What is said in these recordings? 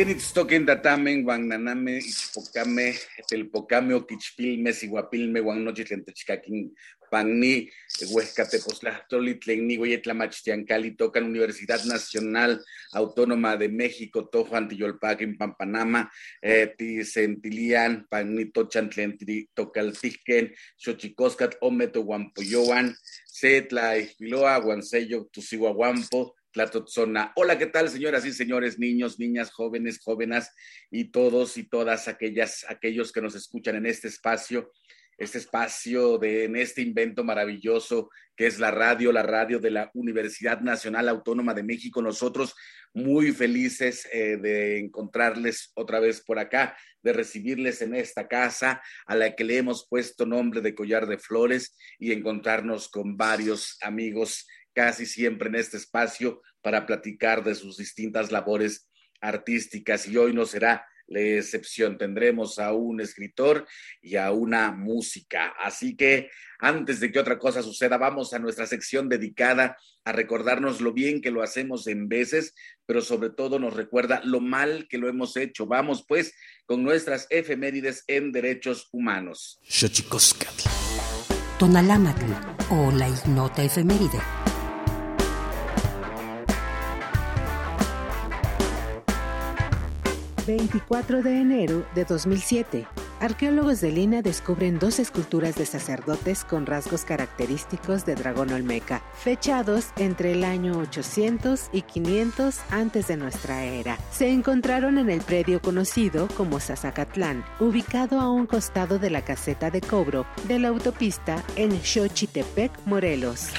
Kenitstoken datamen, guananame, ichpocame, telpocame, oquichpilme, siguapilme, guanochitlen techcaquin, panni, huescateposlastoli, tlenni, hueyetlamachtiancali, tocan Universidad Nacional Autónoma de México, Tojo, Antiyolpaquin, Pampanama, eh, Tisentilian, panni, tochan, tlentri, tocaltisquen, xochicoscat, ometo, guampoyoan, setla, ispiloa, guansello, tusihuahuampo, Tlatotzona. Hola, ¿qué tal, señoras y señores, niños, niñas, jóvenes, jóvenes y todos y todas aquellas, aquellos que nos escuchan en este espacio, este espacio de en este invento maravilloso que es la radio, la radio de la Universidad Nacional Autónoma de México. Nosotros muy felices eh, de encontrarles otra vez por acá, de recibirles en esta casa a la que le hemos puesto nombre de Collar de Flores y encontrarnos con varios amigos casi siempre en este espacio para platicar de sus distintas labores artísticas y hoy no será la excepción. Tendremos a un escritor y a una música. Así que antes de que otra cosa suceda, vamos a nuestra sección dedicada a recordarnos lo bien que lo hacemos en veces, pero sobre todo nos recuerda lo mal que lo hemos hecho. Vamos pues con nuestras efemérides en derechos humanos. Tonalámatl o la ignota efeméride. 24 de enero de 2007. Arqueólogos de Lina descubren dos esculturas de sacerdotes con rasgos característicos de dragón olmeca, fechados entre el año 800 y 500 antes de nuestra era. Se encontraron en el predio conocido como Sazacatlán, ubicado a un costado de la caseta de cobro de la autopista en Xochitepec, Morelos.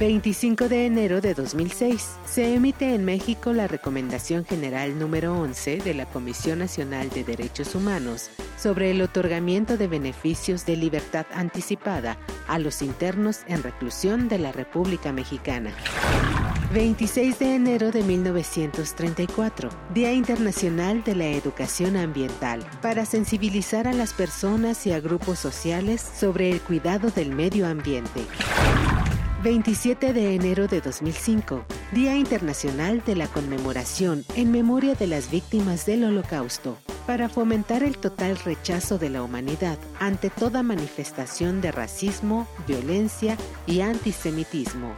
25 de enero de 2006. Se emite en México la Recomendación General número 11 de la Comisión Nacional de Derechos Humanos sobre el otorgamiento de beneficios de libertad anticipada a los internos en reclusión de la República Mexicana. 26 de enero de 1934, Día Internacional de la Educación Ambiental, para sensibilizar a las personas y a grupos sociales sobre el cuidado del medio ambiente. 27 de enero de 2005, Día Internacional de la Conmemoración en memoria de las víctimas del Holocausto, para fomentar el total rechazo de la humanidad ante toda manifestación de racismo, violencia y antisemitismo.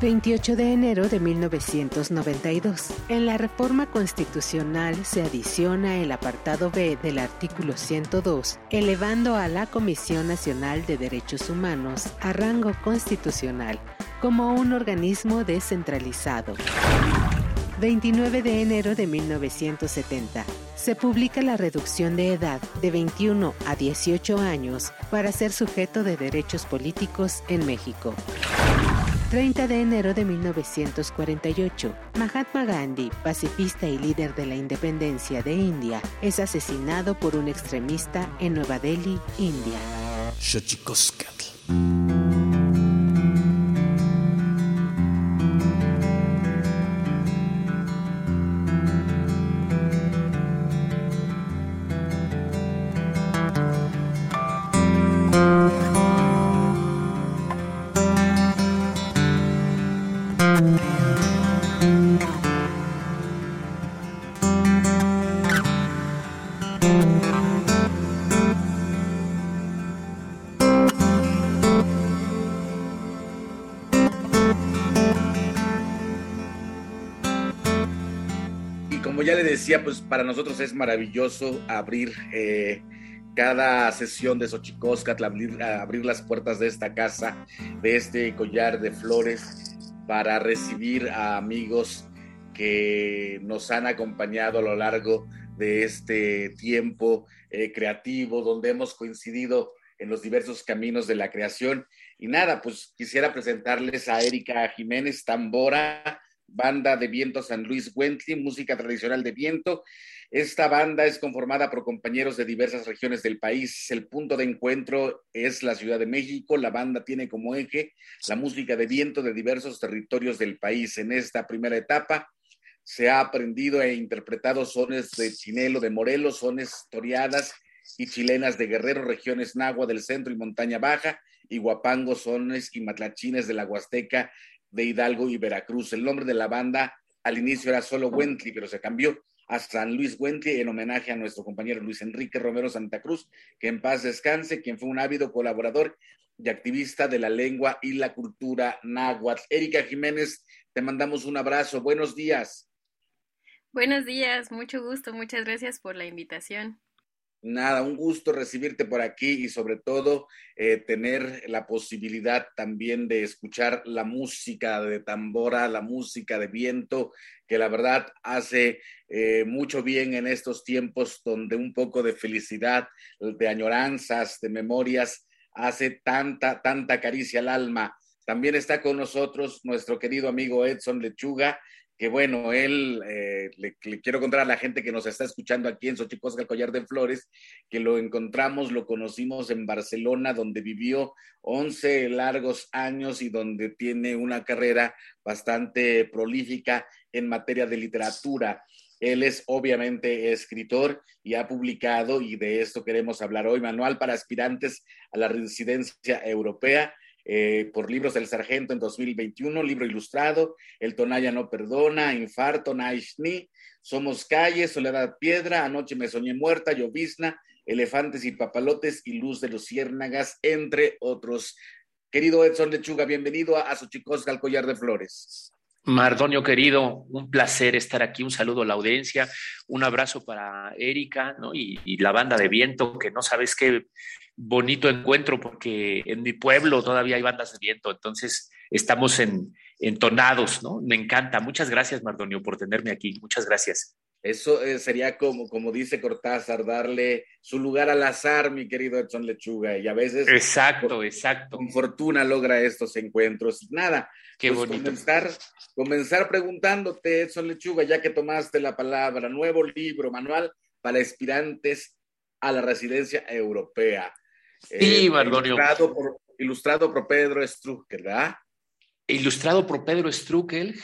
28 de enero de 1992. En la reforma constitucional se adiciona el apartado B del artículo 102, elevando a la Comisión Nacional de Derechos Humanos a rango constitucional como un organismo descentralizado. 29 de enero de 1970. Se publica la reducción de edad de 21 a 18 años para ser sujeto de derechos políticos en México. 30 de enero de 1948, Mahatma Gandhi, pacifista y líder de la independencia de India, es asesinado por un extremista en Nueva Delhi, India. Pues para nosotros es maravilloso abrir eh, cada sesión de Xochicoscatl, abrir, abrir las puertas de esta casa, de este collar de flores, para recibir a amigos que nos han acompañado a lo largo de este tiempo eh, creativo, donde hemos coincidido en los diversos caminos de la creación. Y nada, pues quisiera presentarles a Erika Jiménez Tambora, banda de viento San Luis Wentley, música tradicional de viento. Esta banda es conformada por compañeros de diversas regiones del país. El punto de encuentro es la Ciudad de México. La banda tiene como eje la música de viento de diversos territorios del país. En esta primera etapa se ha aprendido e interpretado sones de Chinelo de Morelos, sones toreadas y chilenas de Guerrero, regiones Nagua del centro y montaña baja, y Guapango, sones y matlachines de la Huasteca de Hidalgo y Veracruz. El nombre de la banda al inicio era solo Wentley, pero se cambió a San Luis Wentley en homenaje a nuestro compañero Luis Enrique Romero Santa Cruz, que en paz descanse, quien fue un ávido colaborador y activista de la lengua y la cultura náhuatl. Erika Jiménez, te mandamos un abrazo. Buenos días. Buenos días, mucho gusto, muchas gracias por la invitación. Nada, un gusto recibirte por aquí y sobre todo eh, tener la posibilidad también de escuchar la música de tambora, la música de viento, que la verdad hace eh, mucho bien en estos tiempos donde un poco de felicidad, de añoranzas, de memorias, hace tanta, tanta caricia al alma. También está con nosotros nuestro querido amigo Edson Lechuga, que bueno, él, eh, le, quiero contar a la gente que nos está escuchando aquí en Xochicosca, el Collar de Flores, que lo encontramos, lo conocimos en Barcelona, donde vivió 11 largos años y donde tiene una carrera bastante prolífica en materia de literatura. Él es obviamente escritor y ha publicado, y de esto queremos hablar hoy, Manual para aspirantes a la residencia europea eh, por Libros del Sargento en 2021, libro ilustrado, El Tonaya no perdona, Infarto, Naishni, Somos Calles, Soledad Piedra, Anoche me soñé muerta, Llovizna, Elefantes y Papalotes y Luz de Luciérnagas, entre otros. Querido Edson Lechuga, bienvenido a, a Xochicosca, al Collar de Flores. Mardonio querido, un placer estar aquí, un saludo a la audiencia, un abrazo para Erika ¿no? y, la banda de viento, que no sabes qué bonito encuentro porque en mi pueblo todavía hay bandas de viento, entonces estamos en, entonados, ¿no? Me encanta. Muchas gracias, Mardonio, por tenerme aquí. Muchas gracias. Eso eh, sería como, como dice Cortázar, darle su lugar al azar, mi querido Edson Lechuga, y a veces... Exacto, exacto. Con fortuna logra estos encuentros. Nada, Qué pues bonito. Comenzar, comenzar preguntándote, Edson Lechuga, ya que tomaste la palabra, nuevo libro, manual para aspirantes a la residencia europea. Sí, eh, Mardonio. Ilustrado por, ilustrado por Pedro Strucker, ¿verdad? Ilustrado por Pedro Strucker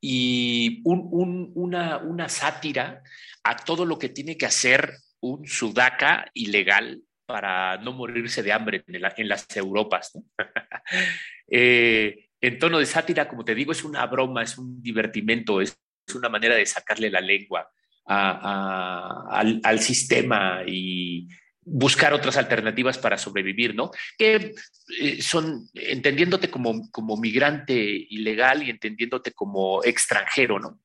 y un, un, una, una, sátira a todo lo que tiene que hacer un sudaca ilegal para no morirse de hambre en, la, en las Europas. ¿no? eh, en tono de sátira, como te digo, es una broma, es un divertimento, es, es una manera de sacarle la lengua a, a, al, al, sistema y, buscar otras alternativas para sobrevivir, ¿no? Que eh, son entendiéndote como, como migrante ilegal y entendiéndote como extranjero, ¿no?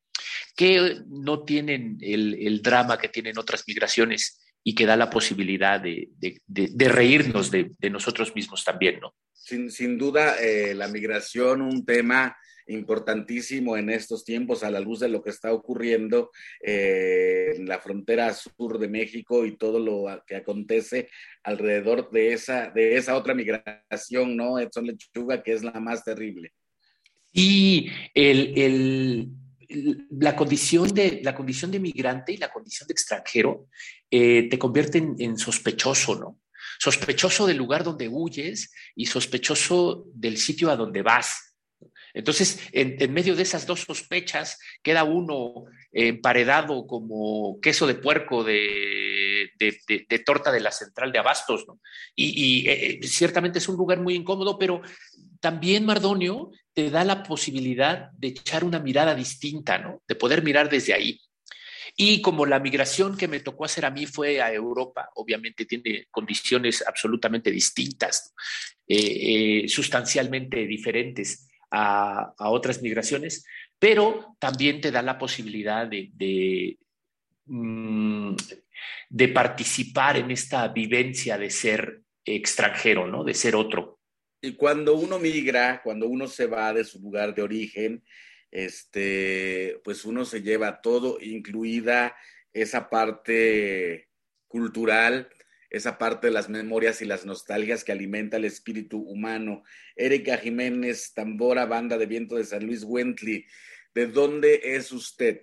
Que no tienen el, el drama que tienen otras migraciones y que da la posibilidad de, de, de, de reírnos de, nosotros mismos también, ¿no? Sin, sin duda, eh, la migración, un tema importantísimo en estos tiempos a la luz de lo que está ocurriendo eh, en la frontera sur de México y todo lo que acontece alrededor de esa, de esa otra migración, ¿no? Edson Lechuga, que es la más terrible. Y el, el, la, condición de, la condición de migrante y la condición de extranjero eh, te convierten en sospechoso, ¿no? Sospechoso del lugar donde huyes y sospechoso del sitio a donde vas. Entonces, en, medio de esas dos sospechas, queda uno emparedado como queso de puerco de, torta de la central de Abastos, ¿no? Y, y eh, ciertamente es un lugar muy incómodo, pero también Mardonio te da la posibilidad de echar una mirada distinta, ¿no? De poder mirar desde ahí. Y como la migración que me tocó hacer a mí fue a Europa, obviamente tiene condiciones absolutamente distintas, eh, eh, sustancialmente diferentes a, otras migraciones, pero también te da la posibilidad de, de, mm, de, participar en esta vivencia de ser extranjero, ¿no? De ser otro. Y cuando uno migra, cuando uno se va de su lugar de origen, este, pues uno se lleva todo, incluida esa parte cultural, esa parte de las memorias y las nostalgias que alimenta el espíritu humano. Erika Jiménez, tambora, banda de viento de San Luis Wentley, ¿de dónde es usted?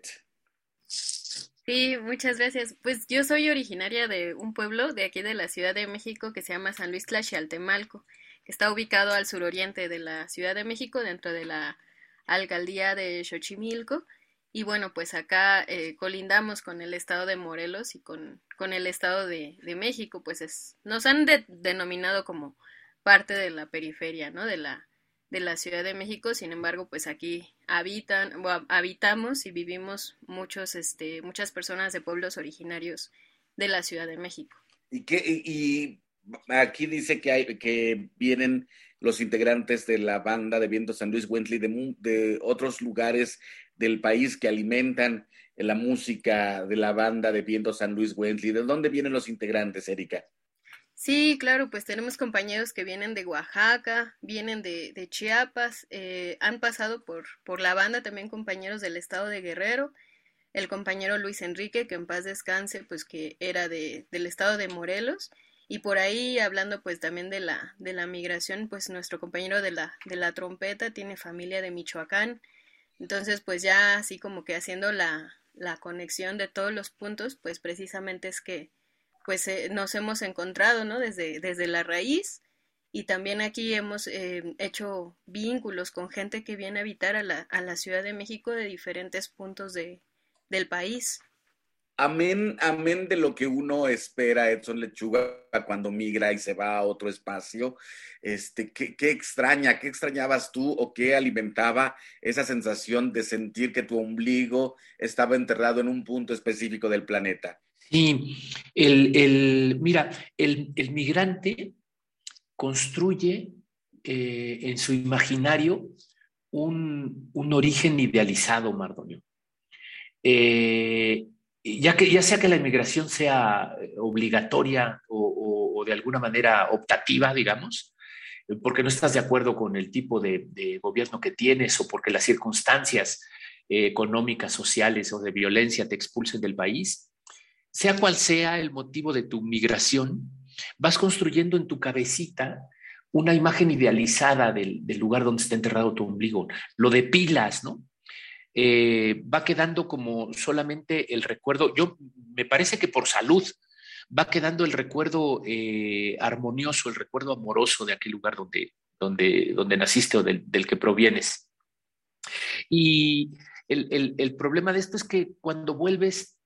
Sí, muchas gracias. Pues yo soy originaria de un pueblo de aquí de la Ciudad de México que se llama San Luis Tlaxialtemalco, está ubicado al suroriente de la Ciudad de México, dentro de la alcaldía de Xochimilco. Y bueno, pues acá eh, colindamos con el estado de Morelos y con, con el estado de, de, México, pues es, nos han de, denominado como parte de la periferia, ¿no? De la, de la Ciudad de México, sin embargo, pues aquí habitan, bueno, habitamos y vivimos muchos, este, muchas personas de pueblos originarios de la Ciudad de México. ¿Y qué, aquí dice que hay, que vienen los integrantes de la banda de Viento San Luis Wentley de, otros lugares del país que alimentan la música de la banda de Viento San Luis Wentley. ¿De dónde vienen los integrantes, Erika? Sí, claro, pues tenemos compañeros que vienen de Oaxaca, vienen de, de Chiapas, eh, han pasado por, por la banda también compañeros del estado de Guerrero, el compañero Luis Enrique, que en paz descanse, pues que era de, del estado de Morelos, y por ahí hablando pues también de la, de la migración, pues nuestro compañero de la, de la trompeta tiene familia de Michoacán, entonces pues ya así como que haciendo la, la conexión de todos los puntos, pues precisamente es que pues eh, nos hemos encontrado, ¿no? Desde, desde la raíz y también aquí hemos eh, hecho vínculos con gente que viene a habitar a la, a la Ciudad de México de diferentes puntos de, del país. Amén, amén de lo que uno espera, Edson Lechuga, cuando migra y se va a otro espacio. Este, ¿qué, ¿Qué extraña, qué extrañabas tú o qué alimentaba esa sensación de sentir que tu ombligo estaba enterrado en un punto específico del planeta? Sí, el, mira, el, migrante construye eh, en su imaginario un, origen idealizado, Mardonio. Eh, ya, que, ya sea que la inmigración sea obligatoria o, de alguna manera optativa, digamos, porque no estás de acuerdo con el tipo de, de gobierno que tienes o porque las circunstancias eh, económicas, sociales o de violencia te expulsen del país, sea cual sea el motivo de tu migración, vas construyendo en tu cabecita una imagen idealizada del, lugar donde está enterrado tu ombligo. Lo depilas, ¿no? Eh, va quedando como solamente el recuerdo, yo me parece que por salud va quedando el recuerdo eh, armonioso, el recuerdo amoroso de aquel lugar donde, donde, donde naciste o del, que provienes. Y el, el, problema de esto es que cuando vuelves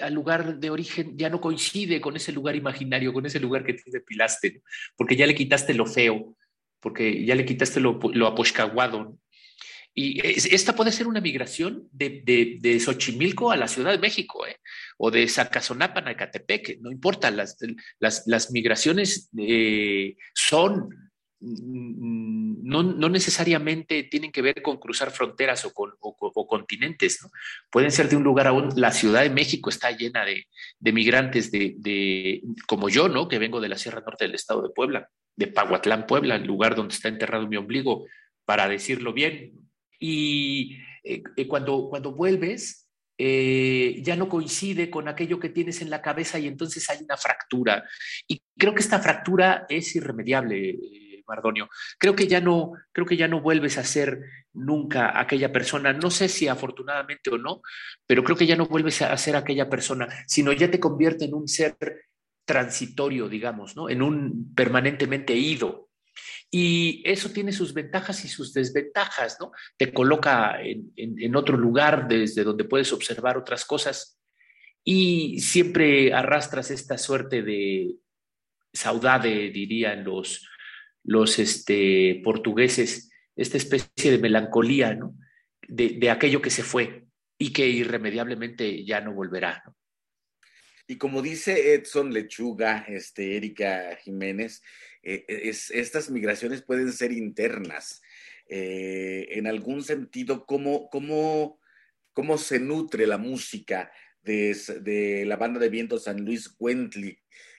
al lugar de origen ya no coincide con ese lugar imaginario, con ese lugar que tú depilaste, porque ya le quitaste lo feo, porque ya le quitaste lo, lo aposcaguado. Y esta puede ser una migración de, de, de, Xochimilco a la Ciudad de México, ¿eh? o de Zacazonapan a Ecatepec, no importa, las, las, las migraciones eh, son no, no, necesariamente tienen que ver con cruzar fronteras o, con, o, continentes, ¿no? pueden ser de un lugar a otro. La Ciudad de México está llena de, de migrantes de, de, como yo, ¿no? que vengo de la Sierra Norte del Estado de Puebla, de Pahuatlán, Puebla, el lugar donde está enterrado mi ombligo, para decirlo bien. Y eh, eh, cuando, cuando vuelves, eh, ya no coincide con aquello que tienes en la cabeza y entonces hay una fractura. Y creo que esta fractura es irremediable Mardonio. Creo que ya no, creo que ya no vuelves a ser nunca aquella persona. No sé si afortunadamente o no, pero creo que ya no vuelves a ser aquella persona, sino ya te convierte en un ser transitorio, digamos, ¿no? En un permanentemente ido. Y eso tiene sus ventajas y sus desventajas, ¿no? Te coloca en, otro lugar desde donde puedes observar otras cosas y siempre arrastras esta suerte de saudade, dirían los, los este, portugueses, esta especie de melancolía, ¿no? De, aquello que se fue y que irremediablemente ya no volverá, Y como dice Edson Lechuga, este, Erika Jiménez, eh, es, estas migraciones pueden ser internas. Eh, en algún sentido, ¿cómo, cómo, cómo se nutre la música de, de, la banda de viento San Luis Wentley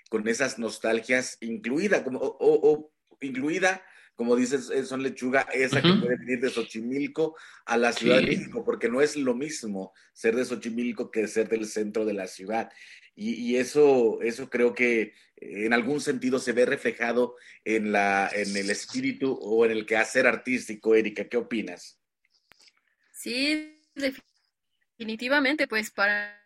con esas nostalgias incluida, como, o, incluida, como dices, son lechuga, esa que puede venir de Xochimilco a la Ciudad de México, porque no es lo mismo ser de Xochimilco que ser del centro de la ciudad. Y, eso, eso creo que en algún sentido se ve reflejado en, la, en el espíritu o en el quehacer artístico. Erika, ¿qué opinas? Sí, definitivamente, pues para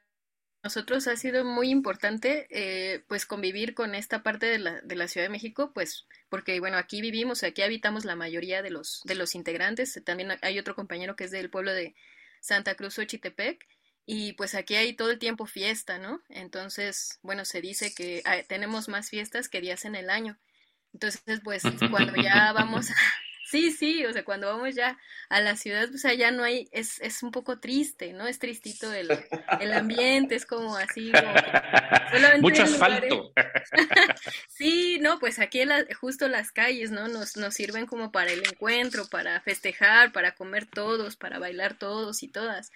nosotros ha sido muy importante eh, pues convivir con esta parte de la, de la Ciudad de México, pues porque bueno, aquí vivimos, aquí habitamos la mayoría de los, de los integrantes, también hay otro compañero que es del pueblo de Santa Cruz Ochitepec, y pues aquí hay todo el tiempo fiesta, ¿no? Entonces, bueno, se dice que tenemos más fiestas que días en el año. Entonces, pues cuando ya vamos Sí, sí, o sea, cuando vamos ya a la ciudad, pues allá no hay, es, es un poco triste, ¿no? Es tristito el, el ambiente, es como así, como Mucho asfalto. sí, no, pues aquí justo las calles, ¿no? Nos, nos sirven como para el encuentro, para festejar, para comer todos, para bailar todos y todas.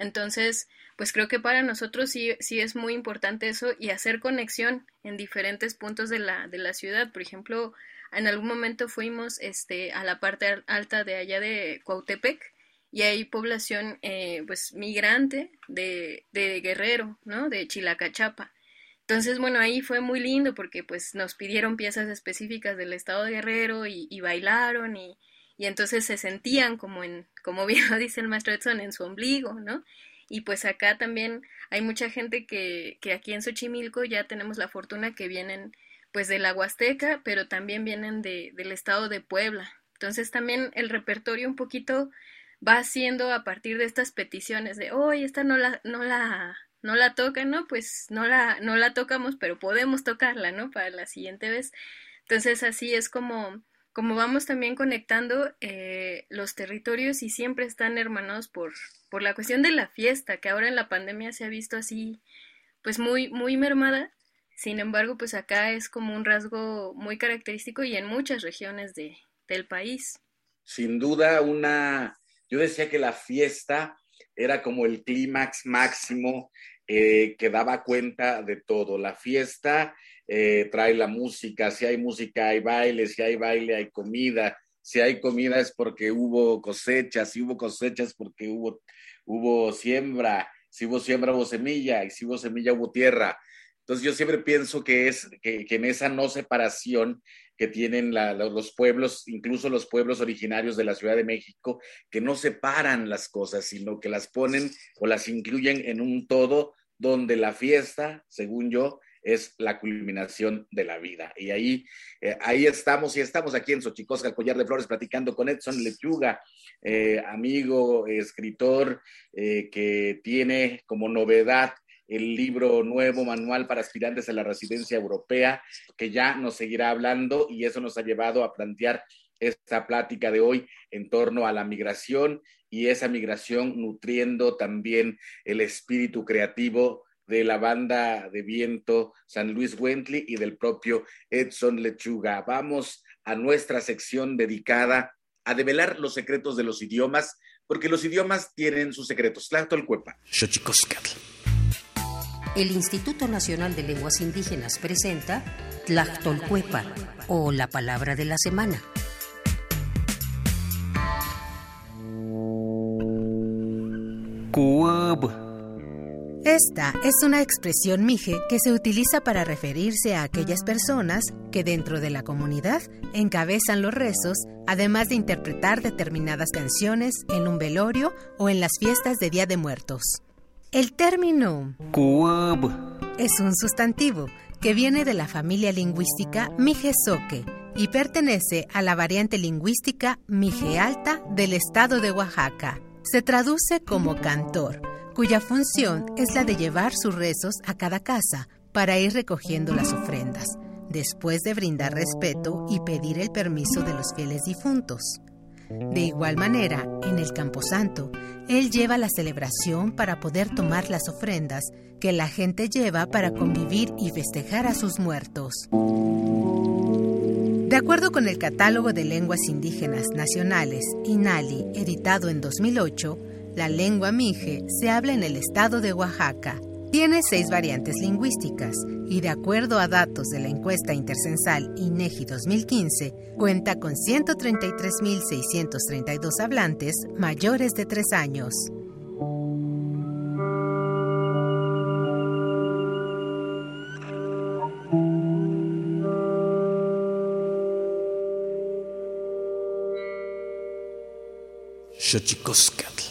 Entonces, pues creo que para nosotros sí, sí es muy importante eso y hacer conexión en diferentes puntos de la, de la ciudad. Por ejemplo, en algún momento fuimos este, a la parte alta de allá de Cuautepec y hay población eh, pues migrante de, de Guerrero, ¿no? De Chilacachapa. Entonces, bueno, ahí fue muy lindo porque pues nos pidieron piezas específicas del estado de Guerrero y, bailaron y, y, entonces se sentían como en, como bien lo dice el maestro Edson, en su ombligo, ¿no? Y pues acá también hay mucha gente que, que aquí en Xochimilco ya tenemos la fortuna que vienen pues de la Huasteca, pero también vienen de, del estado de Puebla. Entonces también el repertorio un poquito va haciendo a partir de estas peticiones de, hoy esta no la, no la, no la tocan, ¿no? Pues no la, no la tocamos, pero podemos tocarla, ¿no? Para la siguiente vez. Entonces así es como, como vamos también conectando eh, los territorios y siempre están hermanados por, por la cuestión de la fiesta, que ahora en la pandemia se ha visto así, pues muy, muy mermada. Sin embargo, pues acá es como un rasgo muy característico y en muchas regiones de, del país. Sin duda, una yo decía que la fiesta era como el clímax máximo eh, que daba cuenta de todo. La fiesta eh, trae la música, si hay música hay baile, si hay baile hay comida, si hay comida es porque hubo cosechas, si hubo cosechas porque hubo, hubo siembra, si hubo siembra hubo semilla, y si hubo semilla hubo tierra. Entonces yo siempre pienso que es que, que en esa no separación que tienen los pueblos, incluso los pueblos originarios de la Ciudad de México, que no separan las cosas, sino que las ponen o las incluyen en un todo donde la fiesta, según yo, es la culminación de la vida. Y ahí, eh, ahí estamos, y estamos aquí en Xochicosca, Collar de Flores, platicando con Edson Lechuga, eh, amigo, escritor, eh, que tiene como novedad el libro nuevo, Manual para Aspirantes a la Residencia Europea, que ya nos seguirá hablando y eso nos ha llevado a plantear esta plática de hoy en torno a la migración y esa migración nutriendo también el espíritu creativo de la banda de viento San Luis Wentley y del propio Edson Lechuga. Vamos a nuestra sección dedicada a develar los secretos de los idiomas, porque los idiomas tienen sus secretos. Tlachtolcuepa el Instituto Nacional de Lenguas Indígenas presenta Tlachtolcuepa o la palabra de la semana. Esta es una expresión mije que se utiliza para referirse a aquellas personas que dentro de la comunidad encabezan los rezos, además de interpretar determinadas canciones en un velorio o en las fiestas de Día de Muertos. El término es un sustantivo que viene de la familia lingüística Mijezoque y pertenece a la variante lingüística Mije Alta del estado de Oaxaca. Se traduce como cantor, cuya función es la de llevar sus rezos a cada casa para ir recogiendo las ofrendas, después de brindar respeto y pedir el permiso de los fieles difuntos. De igual manera, en el Camposanto, él lleva la celebración para poder tomar las ofrendas que la gente lleva para convivir y festejar a sus muertos. De acuerdo con el Catálogo de Lenguas Indígenas Nacionales, INALI, editado en 2008, la lengua mije se habla en el estado de Oaxaca. Tiene seis variantes lingüísticas y de acuerdo a datos de la encuesta intercensal INEGI 2015, cuenta con 133.632 hablantes mayores de tres años. Xochicoscatl.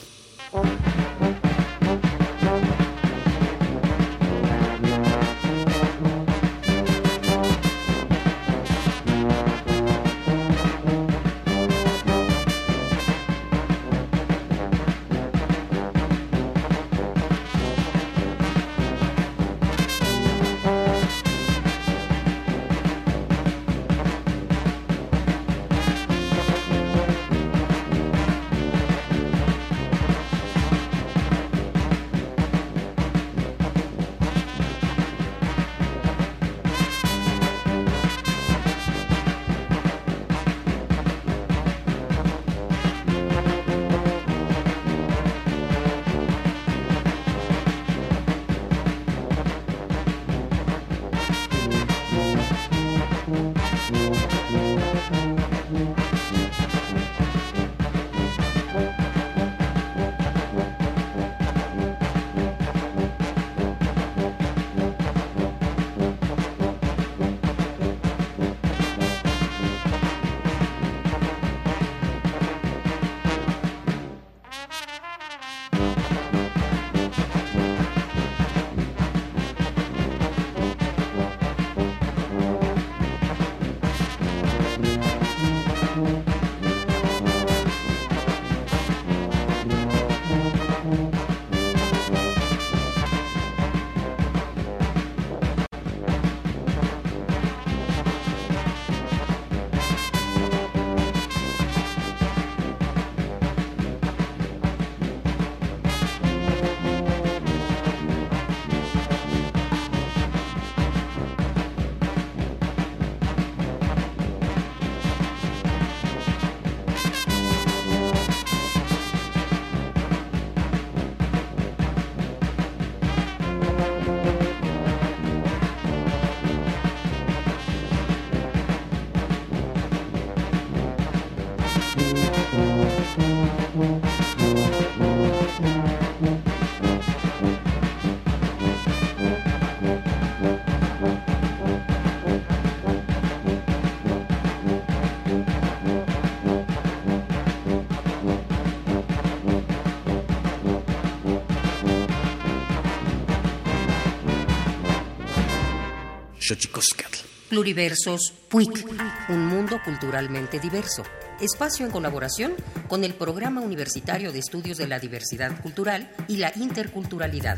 Pluriversos PUIC, un mundo culturalmente diverso. Espacio en colaboración con el Programa Universitario de Estudios de la Diversidad Cultural y la Interculturalidad.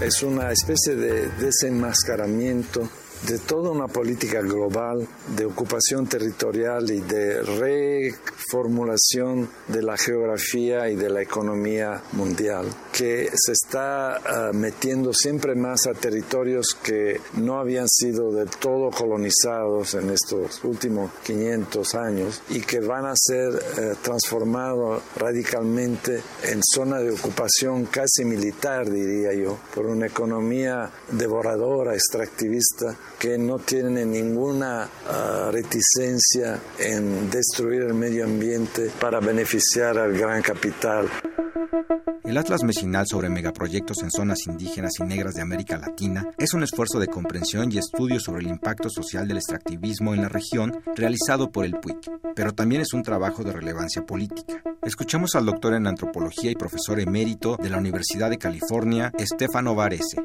Es una especie de desenmascaramiento de toda una política global de ocupación territorial y de reformulación de la geografía y de la economía mundial, que se está ah, metiendo siempre más a territorios que no habían sido del todo colonizados en estos últimos 500 años y que van a ser eh, transformados radicalmente en zona de ocupación casi militar, diría yo, por una economía devoradora, extractivista, que no tiene ninguna ah, reticencia en destruir el medio ambiente para beneficiar al gran capital. El Atlas Mecinal sobre megaproyectos en zonas indígenas y negras de América Latina es un esfuerzo de comprensión y estudio sobre el impacto social del extractivismo en la región realizado por el PUIC, pero también es un trabajo de relevancia política. Escuchamos al doctor en antropología y profesor emérito de la Universidad de California, Stefano Varese.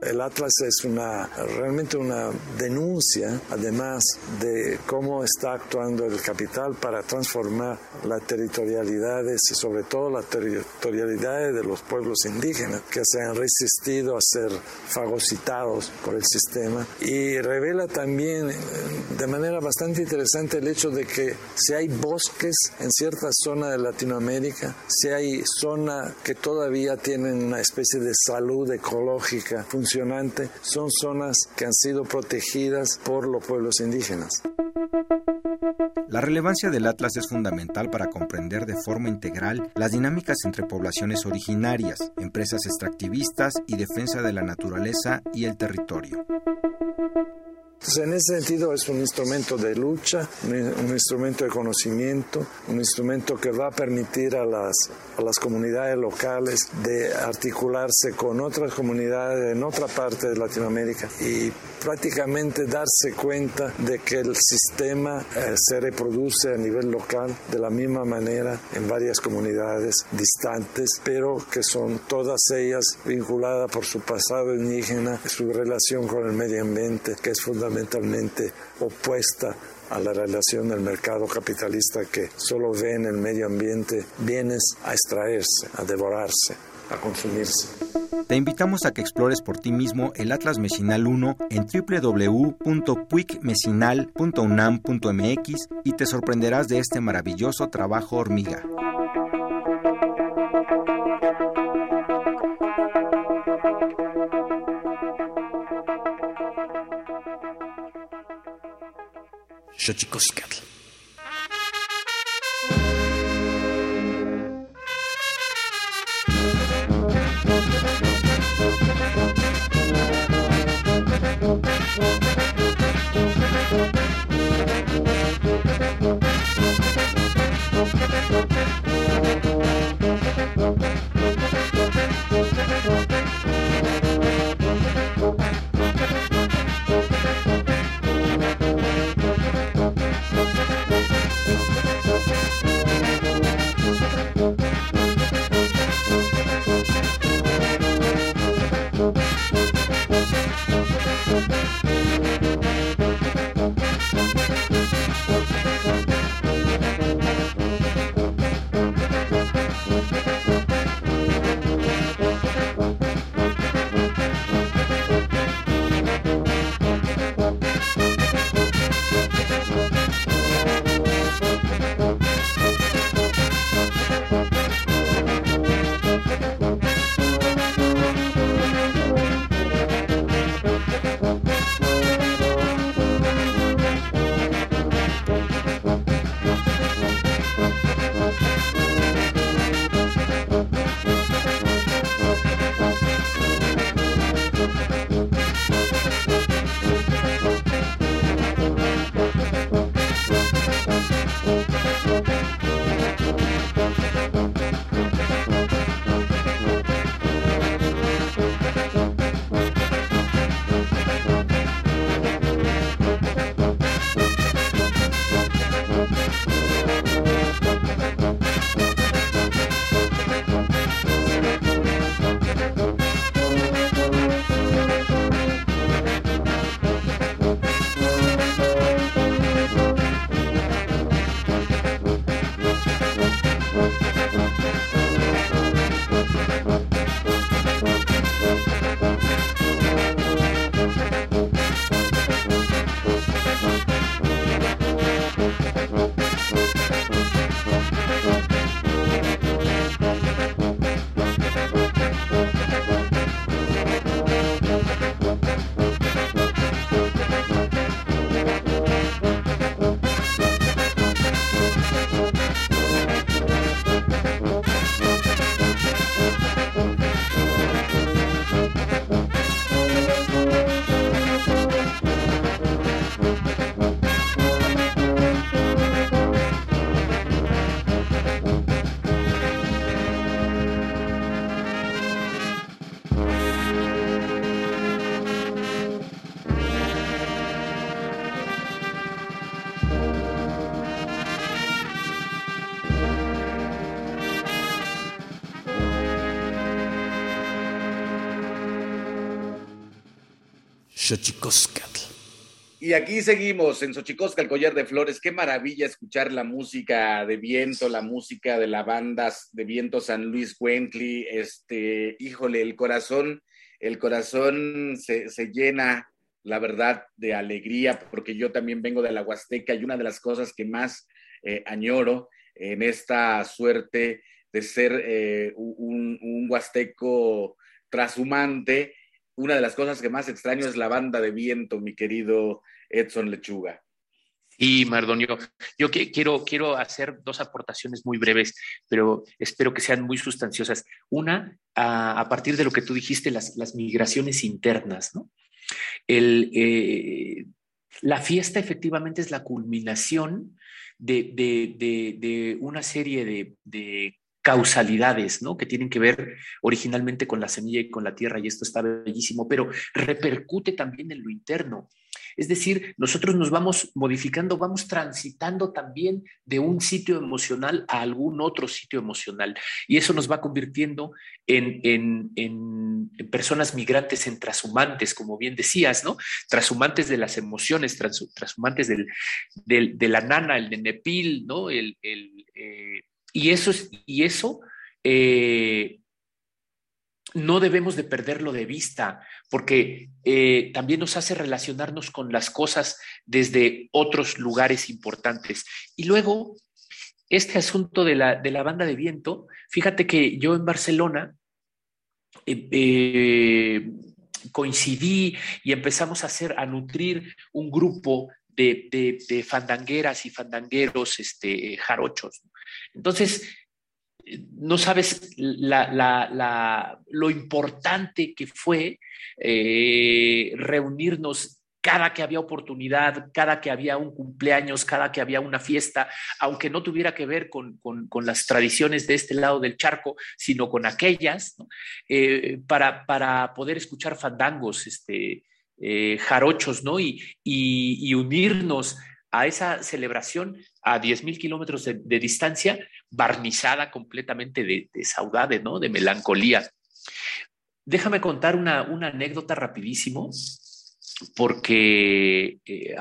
El Atlas es una, realmente una denuncia, además de cómo está actuando el capital para transformar las territorialidades y sobre todo las territorialidades de los pueblos indígenas que se han resistido a ser fagocitados por el sistema. Y revela también eh, de manera bastante interesante el hecho de que si hay bosques en ciertas zonas de Latinoamérica, si hay zonas que todavía tienen una especie de salud ecológica funcional, son zonas que han sido protegidas por los pueblos indígenas. La relevancia del Atlas es fundamental para comprender de forma integral las dinámicas entre poblaciones originarias, empresas extractivistas y defensa de la naturaleza y el territorio. Entonces, en ese sentido es un instrumento de lucha, un instrumento de conocimiento, un instrumento que va a permitir a las, a las comunidades locales de articularse con otras comunidades en otra parte de Latinoamérica y prácticamente darse cuenta de que el sistema eh, se reproduce a nivel local de la misma manera en varias comunidades distantes, pero que son todas ellas vinculadas por su pasado indígena, su relación con el medio ambiente, que es fundamental fundamentalmente opuesta a la relación del mercado capitalista que solo ve en el medio ambiente bienes a extraerse, a devorarse, a consumirse. Te invitamos a que explores por ti mismo el Atlas Mecinal 1 en www.puicmecinal.unam.mx y te sorprenderás de este maravilloso trabajo hormiga. Sjøtje Guskall. Y aquí seguimos en Xochicosca, el collar de flores. Qué maravilla escuchar la música de viento, la música de la banda de viento San Luis Cuentli. Este, híjole, el corazón, el corazón se, llena, la verdad, de alegría, porque yo también vengo de la Huasteca y una de las cosas que más eh, añoro en esta suerte de ser eh, un, un huasteco trashumante una de las cosas que más extraño es la banda de viento, mi querido Edson Lechuga. Sí, Mardonio, yo quiero, quiero hacer dos aportaciones muy breves, pero espero que sean muy sustanciosas. Una, a, partir de lo que tú dijiste, las, migraciones internas, ¿no? Eh, la fiesta efectivamente es la culminación de, una serie de, causalidades, ¿no? Que tienen que ver originalmente con la semilla y con la tierra, y esto está bellísimo, pero repercute también en lo interno. Es decir, nosotros nos vamos modificando, vamos transitando también de un sitio emocional a algún otro sitio emocional. Y eso nos va convirtiendo en, personas migrantes, en transhumantes, como bien decías, ¿no? Transhumantes de las emociones, transhumantes de la nana, el nenepil, ¿no? El, eh, y eso, y eso eh, no debemos de perderlo de vista, porque eh, también nos hace relacionarnos con las cosas desde otros lugares importantes. Y luego, este asunto de la, de la banda de viento, fíjate que yo en Barcelona eh, coincidí y empezamos a hacer, a nutrir un grupo de, fandangueras y fandangueros este, jarochos. Entonces, no sabes lo importante que fue eh, reunirnos cada que había oportunidad, cada que había un cumpleaños, cada que había una fiesta, aunque no tuviera que ver con, las tradiciones de este lado del charco, sino con aquellas, eh, para, poder escuchar fandangos, este, eh, jarochos, ¿no? Y, unirnos a esa celebración a 10.000 kilómetros de, distancia, barnizada completamente de, saudade, ¿no? De melancolía. Déjame contar una, anécdota rapidísimo, porque eh,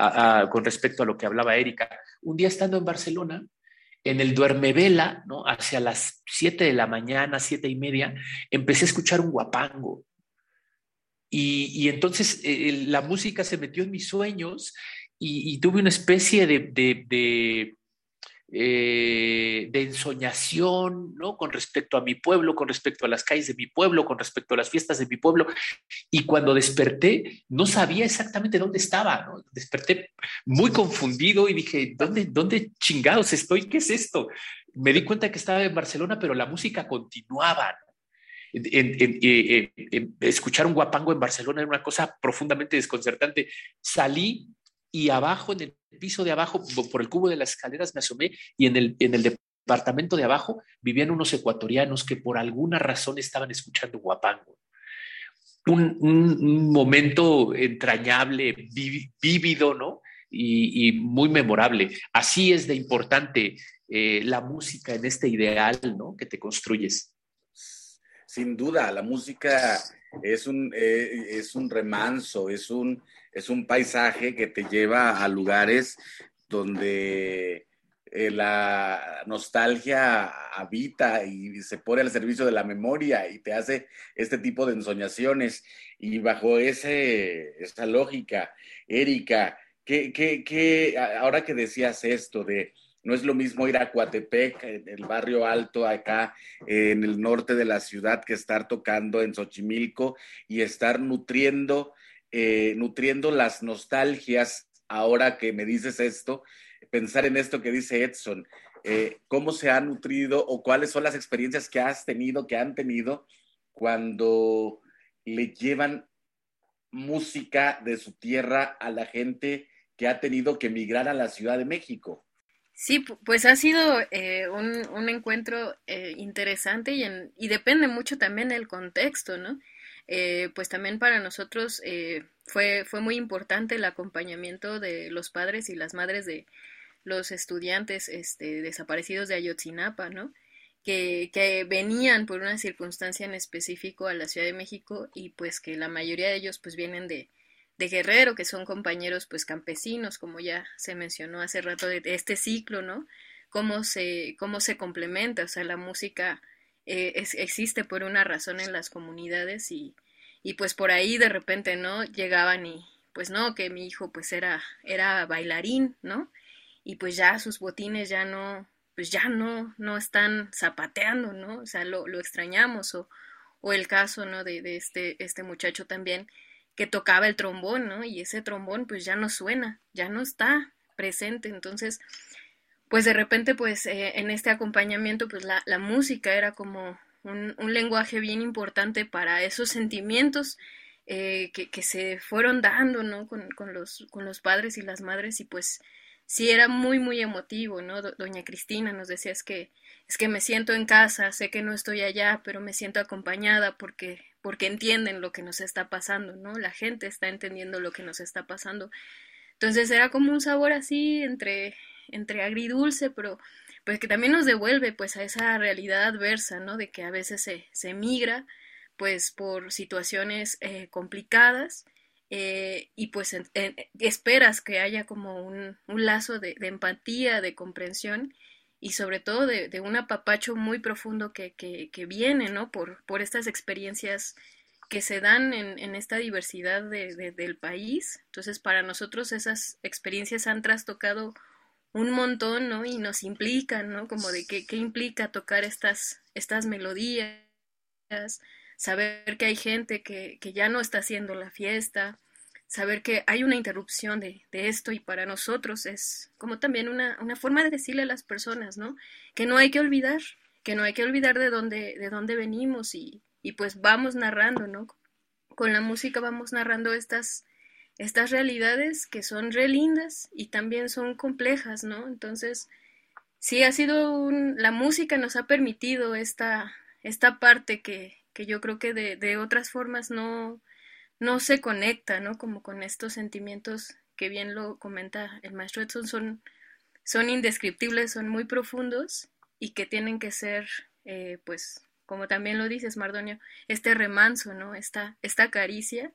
con respecto a lo que hablaba Erika, un día estando en Barcelona, en el duermevela, ¿no? Hacia las 7 de la mañana, siete y media, empecé a escuchar un guapango. Y, entonces eh, la música se metió en mis sueños y, tuve una especie de, de, eh, ensoñación ¿no? con respecto a mi pueblo, con respecto a las calles de mi pueblo, con respecto a las fiestas de mi pueblo. Y cuando desperté, no sabía exactamente dónde estaba. ¿no? Desperté muy confundido y dije, ¿dónde, ¿dónde chingados estoy? ¿Qué es esto? Me di cuenta que estaba en Barcelona, pero la música continuaba. En, escuchar un guapango en Barcelona era una cosa profundamente desconcertante. Salí y abajo, en el piso de abajo, por el cubo de las escaleras, me asomé y en el, en el departamento de abajo vivían unos ecuatorianos que por alguna razón estaban escuchando guapango. Un, momento entrañable, vívido, ¿no? Y, muy memorable. Así es de importante eh, la música en este ideal, ¿no? Que te construyes sin duda, la música es un, eh, es un remanso, es un, es un paisaje que te lleva a lugares donde eh, la nostalgia habita y se pone al servicio de la memoria y te hace este tipo de ensoñaciones. Y bajo ese, esa lógica, Erika, ¿qué, qué, qué, ahora que decías esto de no es lo mismo ir a Coatepec, el barrio alto acá en el norte de la ciudad, que estar tocando en Xochimilco y estar nutriendo, eh, nutriendo las nostalgias. Ahora que me dices esto, pensar en esto que dice Edson, eh, cómo se ha nutrido o cuáles son las experiencias que has tenido, que han tenido cuando le llevan música de su tierra a la gente que ha tenido que emigrar a la Ciudad de México. Sí, pues ha sido eh, un, un, encuentro eh, interesante y, y depende mucho también del contexto, ¿no? Eh, pues también para nosotros fue, fue muy importante el acompañamiento de los padres y las madres de los estudiantes este, desaparecidos de Ayotzinapa, ¿no? Que, que venían por una circunstancia en específico a la Ciudad de México y pues que la mayoría de ellos pues vienen de, de Guerrero, que son compañeros pues campesinos, como ya se mencionó hace rato de, este ciclo, ¿no? Cómo se, cómo se complementa, o sea, la música eh, existe por una razón en las comunidades y, y pues por ahí de repente, ¿no? Llegaban y pues no, que mi hijo pues era, era bailarín, ¿no? Y pues ya sus botines ya no, pues ya no, no están zapateando, ¿no? O sea, lo, lo extrañamos o, o el caso, ¿no? De, de este, este muchacho también que tocaba el trombón, ¿no? Y ese trombón pues ya no suena, ya no está presente. Entonces, pues de repente pues eh, en este acompañamiento pues la, la música era como un, lenguaje bien importante para esos sentimientos eh, que, se fueron dando, ¿no? Con, los, con los padres y las madres y pues sí era muy, muy emotivo, ¿no? Doña Cristina nos decía es que, es que me siento en casa, sé que no estoy allá, pero me siento acompañada porque porque entienden lo que nos está pasando, ¿no? La gente está entendiendo lo que nos está pasando. Entonces era como un sabor así entre, entre agridulce, pero pues que también nos devuelve pues a esa realidad adversa, ¿no? De que a veces se, se migra pues por situaciones eh, complicadas eh, y pues esperas que haya como un, un lazo de, empatía, de comprensión y sobre todo de, de un apapacho muy profundo que, que, que, viene, ¿no? Por, por estas experiencias que se dan en, en esta diversidad de, de, del país. Entonces, para nosotros esas experiencias han trastocado un montón, ¿no? Y nos implican, ¿no? Como de qué, qué implica tocar estas, estas melodías, saber que hay gente que, que ya no está haciendo la fiesta, saber que hay una interrupción de, de, esto y para nosotros es como también una, una, forma de decirle a las personas, ¿no? Que no hay que olvidar, que no hay que olvidar de dónde, de dónde venimos y, y pues vamos narrando, ¿no? Con la música vamos narrando estas, estas realidades que son re lindas y también son complejas, ¿no? Entonces, sí ha sido un, la música nos ha permitido esta, esta parte que, que yo creo que de, de otras formas no, no se conecta, ¿no? Como con estos sentimientos que bien lo comenta el maestro Edson, son, son indescriptibles, son muy profundos y que tienen que ser, eh, pues, como también lo dices, Mardonio, este remanso, ¿no? Esta, esta caricia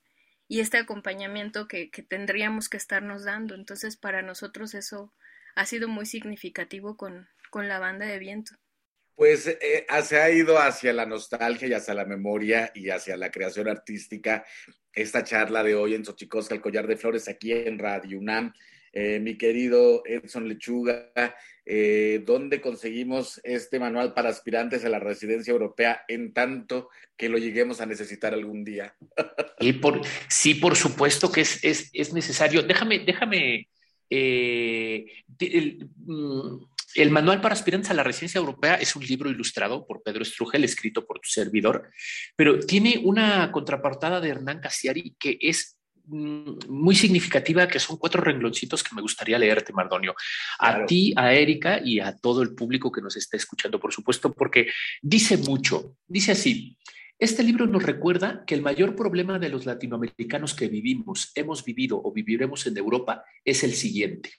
y este acompañamiento que, que tendríamos que estarnos dando. Entonces, para nosotros eso ha sido muy significativo con, con la banda de viento. Pues eh, se ha ido hacia la nostalgia y hacia la memoria y hacia la creación artística esta charla de hoy en Xochicosca, el collar de flores, aquí en Radio UNAM. Eh, mi querido Edson Lechuga, eh, ¿dónde conseguimos este manual para aspirantes a la residencia europea en tanto que lo lleguemos a necesitar algún día? y por, sí, por supuesto que es, es, es necesario. Déjame, déjame. Mm, el Manual para Aspirantes a la Residencia Europea es un libro ilustrado por Pedro Estrugel, escrito por tu servidor, pero tiene una contraportada de Hernán Casiari que es mm, muy significativa, que son cuatro rengloncitos que me gustaría leerte, Mardonio. A claro. ti, a Erika y a todo el público que nos está escuchando, por supuesto, porque dice mucho. Dice así, este libro nos recuerda que el mayor problema de los latinoamericanos que vivimos, hemos vivido o viviremos en Europa es el siguiente.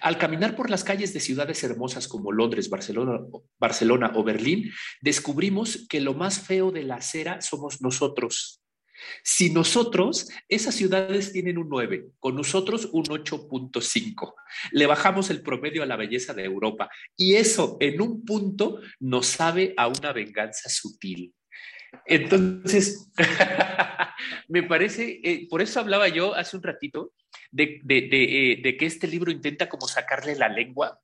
Al caminar por las calles de ciudades hermosas como Londres, Barcelona, o Berlín, descubrimos que lo más feo de la acera somos nosotros. Si nosotros, esas ciudades tienen un 9, con nosotros un 8.5. Le bajamos el promedio a la belleza de Europa y eso en un punto nos sabe a una venganza sutil. Entonces, me parece, eh, por eso hablaba yo hace un ratito de, de, eh, de, que este libro intenta como sacarle la lengua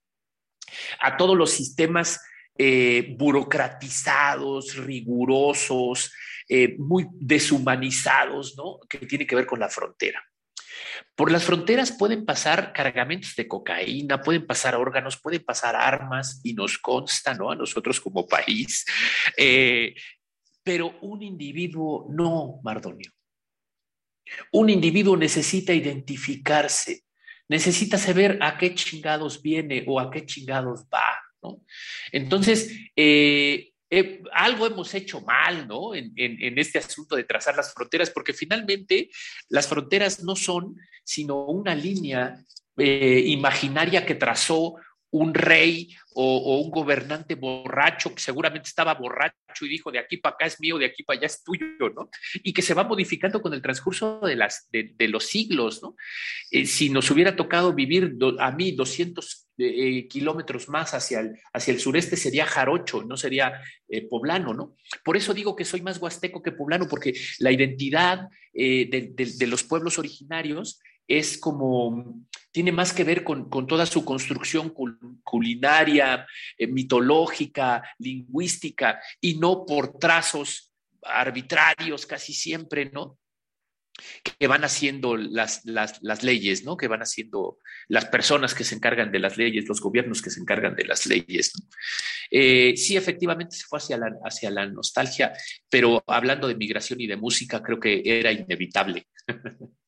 a todos los sistemas eh, burocratizados, rigurosos, eh, muy deshumanizados, ¿no? Que tiene que ver con la frontera. Por las fronteras pueden pasar cargamentos de cocaína, pueden pasar órganos, pueden pasar armas y nos consta, ¿no? A nosotros como país. Pero un individuo no, Mardonio. Un individuo necesita identificarse, necesita saber a qué chingados viene o a qué chingados va, ¿no? Entonces, eh, eh, algo hemos hecho mal, ¿no? En, este asunto de trazar las fronteras, porque finalmente las fronteras no son sino una línea eh, imaginaria que trazó un rey o, un gobernante borracho que seguramente estaba borracho y dijo de aquí para acá es mío, de aquí para allá es tuyo, ¿no? Y que se va modificando con el transcurso de, las, de, los siglos, ¿no? Eh, si nos hubiera tocado vivir a mí 200 eh, kilómetros más hacia el, hacia el sureste sería jarocho, no sería eh, poblano, ¿no? Por eso digo que soy más huasteco que poblano, porque la identidad de, de los pueblos originarios es como, tiene más que ver con, toda su construcción culinaria, eh, mitológica, lingüística, y no por trazos arbitrarios casi siempre, ¿no? que van haciendo las, las, leyes, ¿no? Que van haciendo las personas que se encargan de las leyes, los gobiernos que se encargan de las leyes. Eh, sí, efectivamente se fue hacia la, hacia la nostalgia, pero hablando de migración y de música, creo que era inevitable.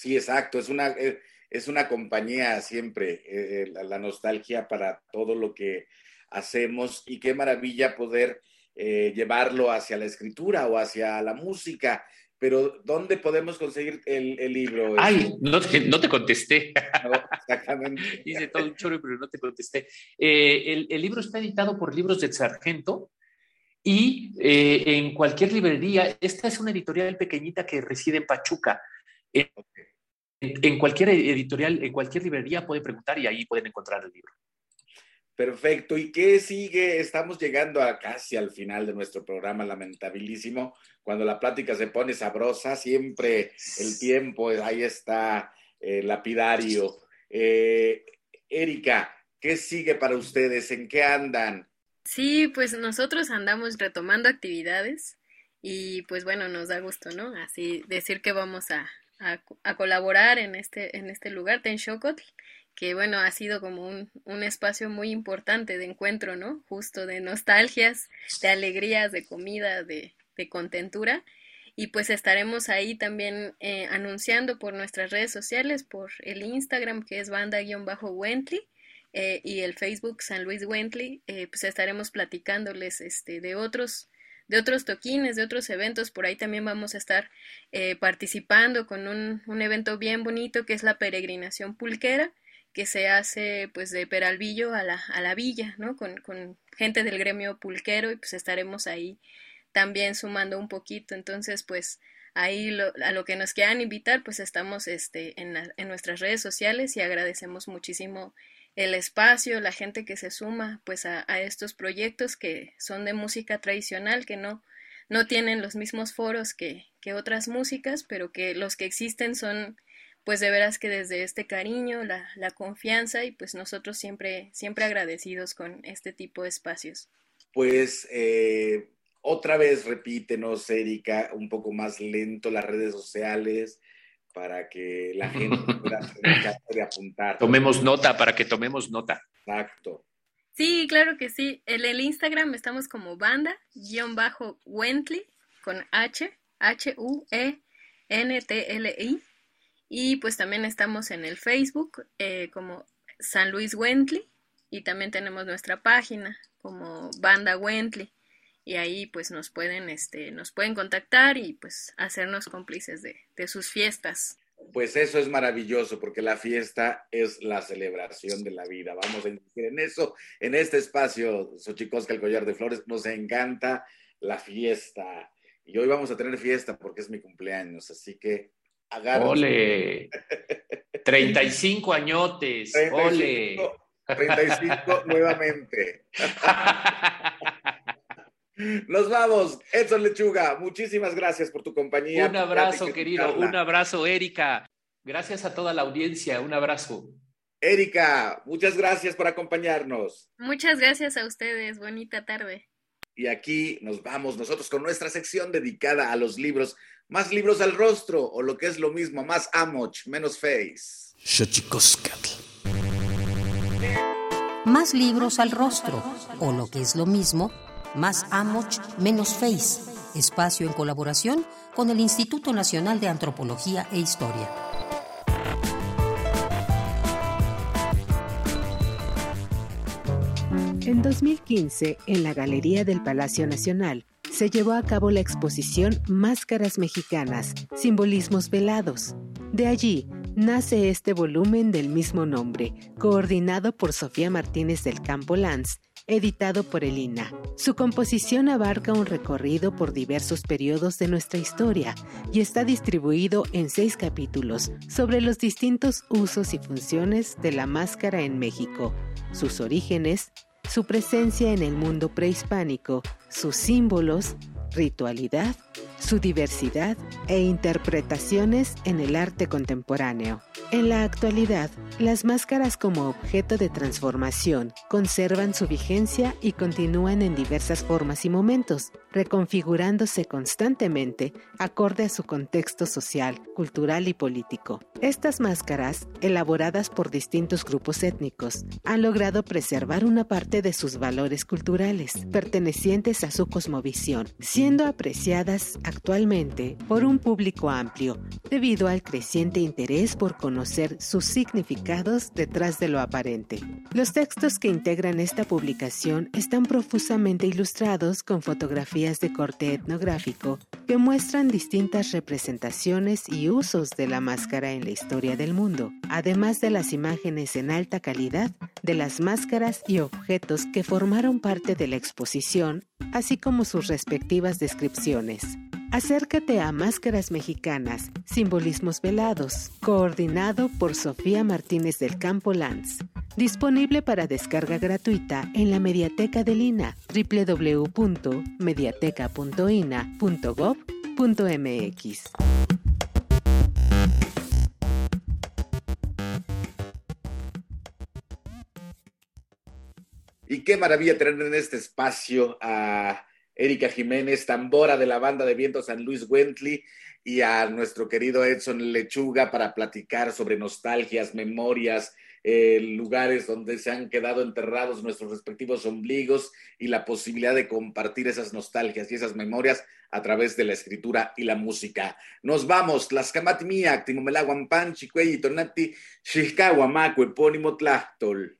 Sí, exacto. Es una, eh, es una compañía siempre, eh, eh, la, nostalgia para todo lo que hacemos y qué maravilla poder llevarlo hacia la escritura o hacia la música. Pero, ¿dónde podemos conseguir el, libro? Ay, no te, no te contesté. No, exactamente. Hice todo un choro, pero no te contesté. el, el, libro está editado por Libros de Sargento y en cualquier librería, esta es una editorial pequeñita que reside en Pachuca. En, cualquier editorial, en cualquier librería pueden preguntar y ahí pueden encontrar el libro. Perfecto. ¿Y qué sigue? Estamos llegando a casi al final de nuestro programa, lamentabilísimo. Cuando la plática se pone sabrosa, siempre el tiempo, ahí está eh, lapidario. Eh, Erika, ¿qué sigue para ustedes? ¿En qué andan? Sí, pues nosotros andamos retomando actividades y pues bueno, nos da gusto, ¿no? Así decir que vamos a, a, colaborar en este, en este lugar, Tenshokotl, que bueno, ha sido como un, un, espacio muy importante de encuentro, ¿no? Justo de nostalgias, de alegrías, de comida, de, de contentura. Y pues estaremos ahí también eh, anunciando por nuestras redes sociales, por el Instagram que es banda-wentley eh, y el Facebook San Luis Wentley, eh, pues estaremos platicándoles este, de otros de otros toquines, de otros eventos. Por ahí también vamos a estar eh, participando con un, un, evento bien bonito que es la peregrinación pulquera, que se hace pues de Peralvillo a la, a la villa, ¿no? Con, con gente del gremio pulquero y pues estaremos ahí también sumando un poquito. Entonces, pues ahí a lo que nos quieran invitar, pues estamos este, en, en nuestras redes sociales y agradecemos muchísimo el espacio, la gente que se suma pues a, estos proyectos que son de música tradicional, que no, no tienen los mismos foros que, que otras músicas, pero que los que existen son pues de veras que desde este cariño, la, la confianza y pues nosotros siempre, siempre agradecidos con este tipo de espacios. Pues eh, otra vez repítenos, Erika, un poco más lento las redes sociales, para que la gente pueda de apuntar. Tomemos nota, para que tomemos nota. Exacto. Sí, claro que sí. En el Instagram estamos como banda-wentley con H, H-U-E-N-T-L-I. Y pues también estamos en el Facebook eh, como San Luis Wentley y también tenemos nuestra página como Banda Wentley y ahí pues nos pueden, este, nos pueden contactar y pues hacernos cómplices de, sus fiestas. Pues eso es maravilloso, porque la fiesta es la celebración de la vida. Vamos a insistir en eso, en este espacio, Xochicosca, el collar de flores, nos encanta la fiesta. Y hoy vamos a tener fiesta porque es mi cumpleaños, así que agarren. ¡Ole! 35 añotes, 35, ¡ole! 35 nuevamente. Nos vamos. Edson Lechuga, muchísimas gracias por tu compañía. Un abrazo, querido. Un abrazo, Erika. Gracias a toda la audiencia. Un abrazo. Erika, muchas gracias por acompañarnos. Muchas gracias a ustedes. Bonita tarde. Y aquí nos vamos nosotros con nuestra sección dedicada a los libros. Más libros al rostro, o lo que es lo mismo, más amoch, menos face. Más libros al rostro, o lo que es lo mismo, más Amoch, menos Face, espacio en colaboración con el Instituto Nacional de Antropología e Historia. En 2015, en la Galería del Palacio Nacional, se llevó a cabo la exposición Máscaras Mexicanas, Simbolismos Velados. De allí nace este volumen del mismo nombre, coordinado por Sofía Martínez del Campo Lanz, editado por el INA. Su composición abarca un recorrido por diversos periodos de nuestra historia y está distribuido en seis capítulos sobre los distintos usos y funciones de la máscara en México, sus orígenes, su presencia en el mundo prehispánico, sus símbolos, ritualidad, su diversidad e interpretaciones en el arte contemporáneo. En la actualidad, las máscaras como objeto de transformación conservan su vigencia y continúan en diversas formas y momentos, reconfigurándose constantemente acorde a su contexto social, cultural y político. Estas máscaras, elaboradas por distintos grupos étnicos, han logrado preservar una parte de sus valores culturales, pertenecientes a su cosmovisión, siendo apreciadas actualmente por un público amplio, debido al creciente interés por conocer sus significados detrás de lo aparente. Los textos que integran esta publicación están profusamente ilustrados con fotografías de corte etnográfico que muestran distintas representaciones y usos de la máscara en la historia del mundo, además de las imágenes en alta calidad de las máscaras y objetos que formaron parte de la exposición, así como sus respectivas descripciones. Acércate a Máscaras Mexicanas, Simbolismos Velados, coordinado por Sofía Martínez del Campo Lanz. Disponible para descarga gratuita en la Mediateca de Lina, www.mediateca.ina.gov.mx. Y qué maravilla tener en este espacio a Erika Jiménez, tambora de la banda de viento San Luis Wentley, y a nuestro querido Edson Lechuga para platicar sobre nostalgias, memorias, eh, lugares donde se han quedado enterrados nuestros respectivos ombligos y la posibilidad de compartir esas nostalgias y esas memorias a través de la escritura y la música. Nos vamos, mía, Timomelaguampan, Chicuey Tonati, epónimo Tlachtol.